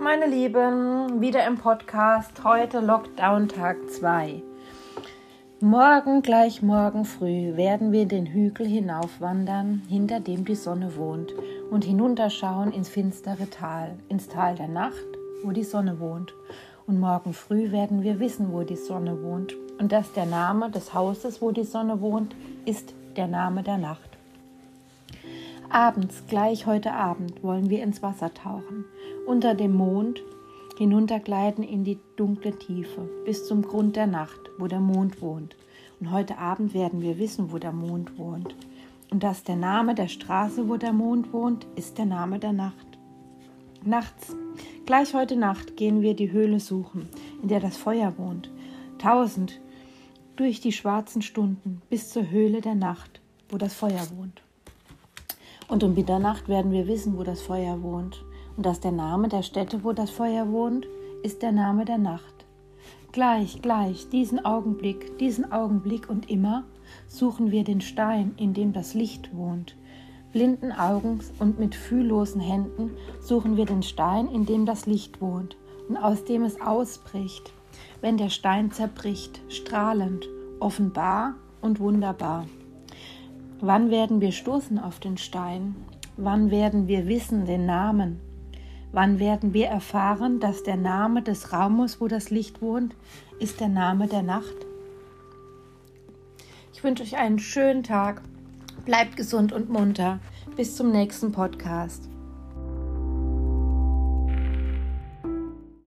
meine Lieben, wieder im Podcast. Heute Lockdown Tag 2. Morgen, gleich morgen früh, werden wir den Hügel hinaufwandern, hinter dem die Sonne wohnt, und hinunterschauen ins finstere Tal, ins Tal der Nacht, wo die Sonne wohnt. Und morgen früh werden wir wissen, wo die Sonne wohnt, und dass der Name des Hauses, wo die Sonne wohnt, ist der Name der Nacht. Abends, gleich heute Abend, wollen wir ins Wasser tauchen, unter dem Mond hinuntergleiten in die dunkle Tiefe, bis zum Grund der Nacht, wo der Mond wohnt. Und heute Abend werden wir wissen, wo der Mond wohnt. Und dass der Name der Straße, wo der Mond wohnt, ist der Name der Nacht. Nachts, gleich heute Nacht, gehen wir die Höhle suchen, in der das Feuer wohnt. Tausend durch die schwarzen Stunden bis zur Höhle der Nacht, wo das Feuer wohnt. Und um Mitternacht werden wir wissen, wo das Feuer wohnt. Und dass der Name der Stätte, wo das Feuer wohnt, ist der Name der Nacht. Gleich, gleich, diesen Augenblick, diesen Augenblick und immer suchen wir den Stein, in dem das Licht wohnt. Blinden Augens und mit fühllosen Händen suchen wir den Stein, in dem das Licht wohnt und aus dem es ausbricht, wenn der Stein zerbricht, strahlend, offenbar und wunderbar. Wann werden wir stoßen auf den Stein? Wann werden wir wissen den Namen? Wann werden wir erfahren, dass der Name des Raumes, wo das Licht wohnt, ist der Name der Nacht? Ich wünsche euch einen schönen Tag. Bleibt gesund und munter. Bis zum nächsten Podcast.